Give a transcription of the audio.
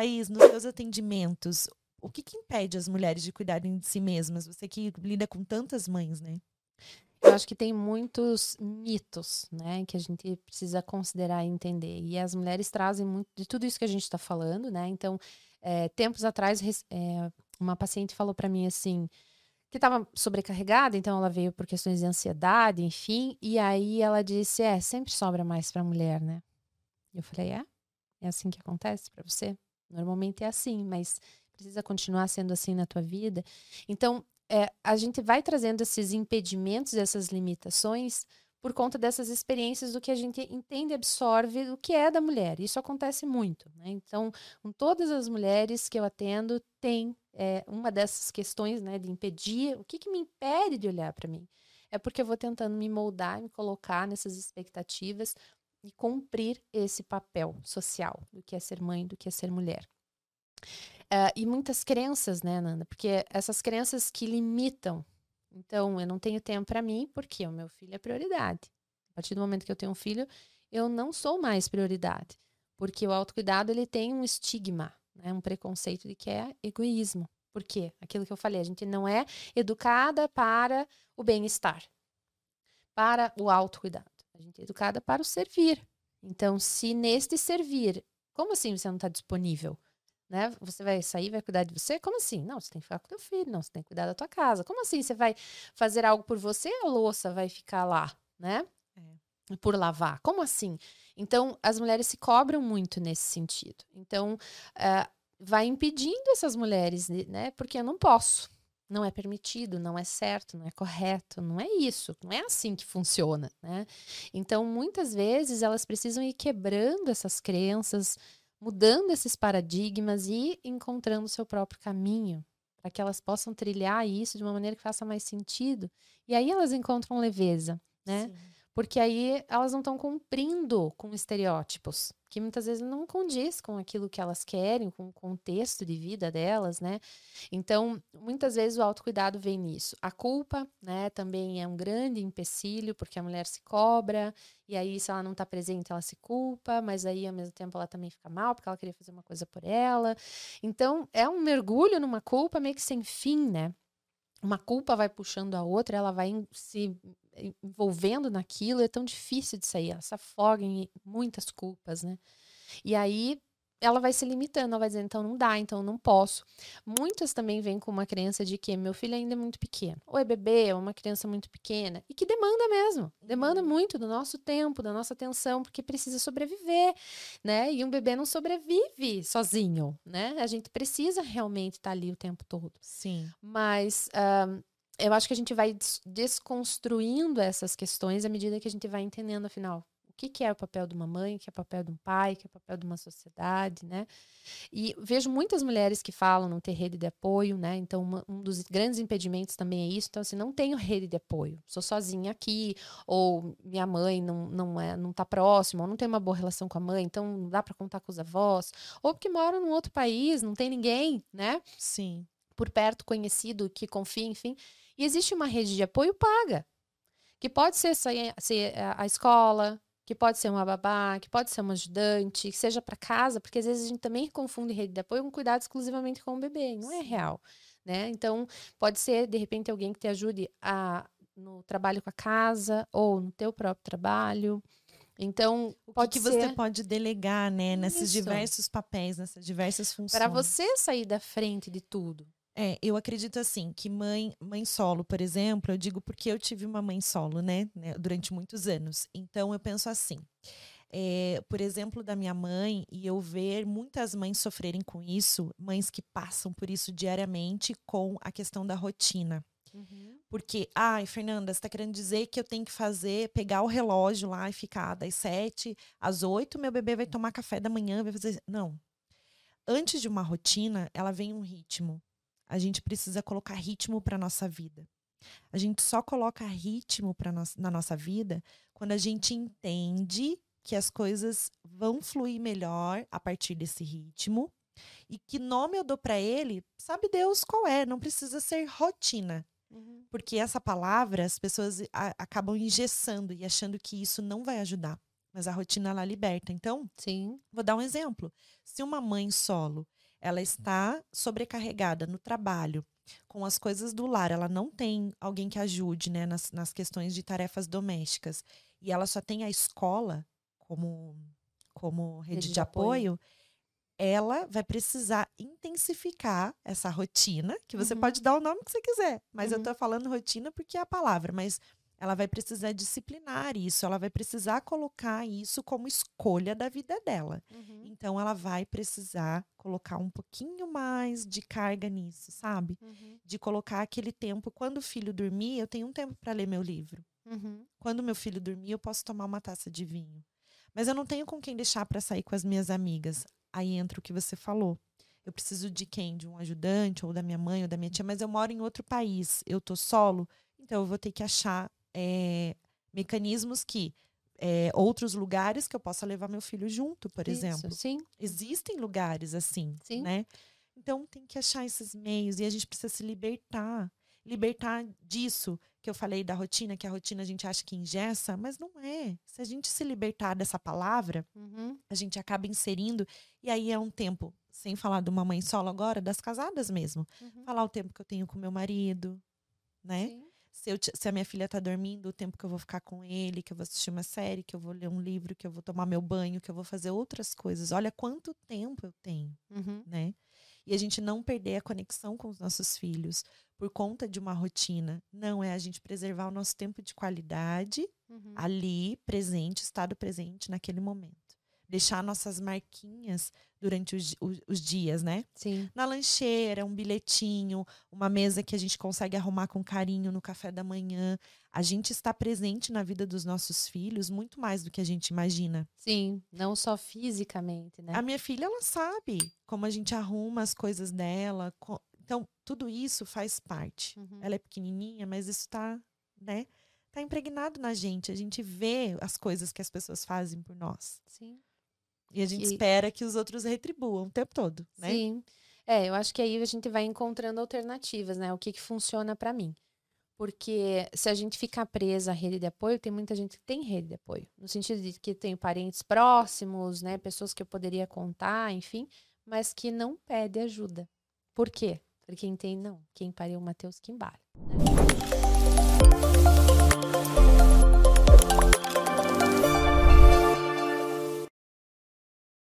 Thaís, nos seus atendimentos, o que, que impede as mulheres de cuidarem de si mesmas? Você que lida com tantas mães, né? Eu acho que tem muitos mitos, né, que a gente precisa considerar e entender. E as mulheres trazem muito de tudo isso que a gente está falando, né? Então, é, tempos atrás, é, uma paciente falou para mim assim que estava sobrecarregada, então ela veio por questões de ansiedade, enfim, e aí ela disse: "É, sempre sobra mais para a mulher, né?" Eu falei: "É? É assim que acontece para você?" Normalmente é assim, mas precisa continuar sendo assim na tua vida. Então, é, a gente vai trazendo esses impedimentos, essas limitações, por conta dessas experiências do que a gente entende e absorve do que é da mulher. Isso acontece muito. Né? Então, com todas as mulheres que eu atendo, tem é, uma dessas questões né, de impedir. O que, que me impede de olhar para mim? É porque eu vou tentando me moldar, me colocar nessas expectativas e cumprir esse papel social do que é ser mãe, do que é ser mulher. Uh, e muitas crenças, né, Nanda? Porque essas crenças que limitam. Então, eu não tenho tempo para mim porque o meu filho é prioridade. A partir do momento que eu tenho um filho, eu não sou mais prioridade. Porque o autocuidado, ele tem um estigma, né, um preconceito de que é egoísmo. Por quê? Aquilo que eu falei, a gente não é educada para o bem-estar, para o autocuidado. A gente é educada para o servir. Então, se neste servir, como assim você não está disponível? né? Você vai sair, vai cuidar de você? Como assim? Não, você tem que ficar com teu filho, não, você tem que cuidar da tua casa. Como assim? Você vai fazer algo por você a louça vai ficar lá, né? É. Por lavar. Como assim? Então, as mulheres se cobram muito nesse sentido. Então, uh, vai impedindo essas mulheres, né? Porque eu não posso. Não é permitido, não é certo, não é correto, não é isso, não é assim que funciona, né? Então, muitas vezes elas precisam ir quebrando essas crenças, mudando esses paradigmas e encontrando o seu próprio caminho, para que elas possam trilhar isso de uma maneira que faça mais sentido. E aí elas encontram leveza, né? Sim. Porque aí elas não estão cumprindo com estereótipos, que muitas vezes não condiz com aquilo que elas querem, com o contexto de vida delas, né? Então, muitas vezes o autocuidado vem nisso. A culpa, né, também é um grande empecilho, porque a mulher se cobra, e aí se ela não está presente, ela se culpa, mas aí ao mesmo tempo ela também fica mal, porque ela queria fazer uma coisa por ela. Então, é um mergulho numa culpa meio que sem fim, né? uma culpa vai puxando a outra, ela vai se envolvendo naquilo, é tão difícil de sair, ela se afoga em muitas culpas, né? E aí ela vai se limitando, ela vai dizendo, então não dá, então não posso. Muitas também vêm com uma crença de que meu filho ainda é muito pequeno, ou é bebê, é uma criança muito pequena, e que demanda mesmo, demanda uhum. muito do nosso tempo, da nossa atenção, porque precisa sobreviver, né? E um bebê não sobrevive sozinho, né? A gente precisa realmente estar ali o tempo todo. Sim. Mas um, eu acho que a gente vai desconstruindo essas questões à medida que a gente vai entendendo, afinal, que, que é o papel de uma mãe, o que é o papel de um pai, o que é o papel de uma sociedade, né? E vejo muitas mulheres que falam não ter rede de apoio, né? Então, uma, um dos grandes impedimentos também é isso. Então, assim, não tenho rede de apoio, sou sozinha aqui, ou minha mãe não, não, é, não tá próxima, ou não tem uma boa relação com a mãe, então não dá para contar com os avós, ou porque moram num outro país, não tem ninguém, né? Sim. Por perto, conhecido, que confia, enfim. E existe uma rede de apoio paga, que pode ser, ser a escola, que pode ser uma babá, que pode ser uma ajudante, que seja para casa, porque às vezes a gente também confunde rede de apoio com cuidado exclusivamente com o bebê, não é real, né? Então, pode ser de repente alguém que te ajude a no trabalho com a casa ou no teu próprio trabalho. Então, o pode que, que ser... você pode delegar, né, nesses Isso. diversos papéis, nessas diversas funções. Para você sair da frente de tudo. É, eu acredito assim que mãe, mãe solo, por exemplo, eu digo porque eu tive uma mãe solo, né, né durante muitos anos. Então eu penso assim, é, por exemplo, da minha mãe e eu ver muitas mães sofrerem com isso, mães que passam por isso diariamente com a questão da rotina. Uhum. Porque, ai, Fernanda, você está querendo dizer que eu tenho que fazer, pegar o relógio lá e ficar das sete às oito, meu bebê vai tomar café da manhã, vai fazer. Não. Antes de uma rotina, ela vem um ritmo a gente precisa colocar ritmo para nossa vida. A gente só coloca ritmo para no na nossa vida quando a gente entende que as coisas vão fluir melhor a partir desse ritmo e que nome eu dou para ele, sabe Deus qual é, não precisa ser rotina. Uhum. Porque essa palavra as pessoas acabam engessando e achando que isso não vai ajudar. mas a rotina ela liberta. Então, Sim. vou dar um exemplo. Se uma mãe solo, ela está sobrecarregada no trabalho, com as coisas do lar, ela não tem alguém que ajude, né, nas, nas questões de tarefas domésticas, e ela só tem a escola como como rede, Rede de, de apoio. apoio, ela vai precisar intensificar essa rotina, que você Uhum. pode dar o nome que você quiser, mas eu Uhum. tô falando rotina porque é a palavra, mas ela vai precisar disciplinar isso, ela vai precisar colocar isso como escolha da vida dela. Uhum. Então ela vai precisar colocar um pouquinho mais de carga nisso, sabe? Uhum. De colocar aquele tempo. Quando o filho dormir, eu tenho um tempo para ler meu livro. Uhum. Quando meu filho dormir, eu posso tomar uma taça de vinho. Mas eu não tenho com quem deixar para sair com as minhas amigas. Aí entra o que você falou. Eu preciso de quem? De um ajudante, ou da minha mãe, ou da minha tia, mas eu moro em outro país. Eu tô solo, então eu vou ter que achar eh, mecanismos que. eh, outros lugares que eu possa levar meu filho junto, por Isso, exemplo. Sim. Existem lugares assim, Sim. né? Então tem que achar esses meios e a gente precisa se libertar. Libertar disso que eu falei da rotina, que a rotina a gente acha que engessa, mas não é. Se a gente se libertar dessa palavra, Uhum. a gente acaba inserindo, e aí é um tempo, sem falar de uma mãe solo agora, das casadas mesmo. Uhum. Falar o tempo que eu tenho com meu marido, né? Sim. Se, eu se a minha filha tá dormindo, o tempo que eu vou ficar com ele, que eu vou assistir uma série, que eu vou ler um livro, que eu vou tomar meu banho, que eu vou fazer outras coisas. Olha quanto tempo eu tenho, Uhum. né? E a gente não perder a conexão com os nossos filhos por conta de uma rotina. Não, é a gente preservar o nosso tempo de qualidade Uhum. ali, presente, estado presente naquele momento. Deixar nossas marquinhas durante os, os- os dias, né? Sim. Na lancheira, um bilhetinho, uma mesa que a gente consegue arrumar com carinho no café da manhã. A gente está presente na vida dos nossos filhos muito mais do que a gente imagina. Sim. Não só fisicamente, né? A minha filha, ela sabe como a gente arruma as coisas dela. Então, tudo isso faz parte. Uhum. Ela é pequenininha, mas isso tá, né? Tá impregnado na gente. A gente vê as coisas que as pessoas fazem por nós. Sim. E a gente Que- espera que os outros retribuam o tempo todo, né? Sim. É, eu acho que aí a gente vai encontrando alternativas, né? O que que funciona pra mim. Porque se a gente ficar presa à rede de apoio, tem muita gente que tem rede de apoio. No sentido de que tem parentes próximos, né? Pessoas que eu poderia contar, enfim, mas que não pede ajuda. Por quê? Porque entende, não, quem pariu o Matheus que embale. né?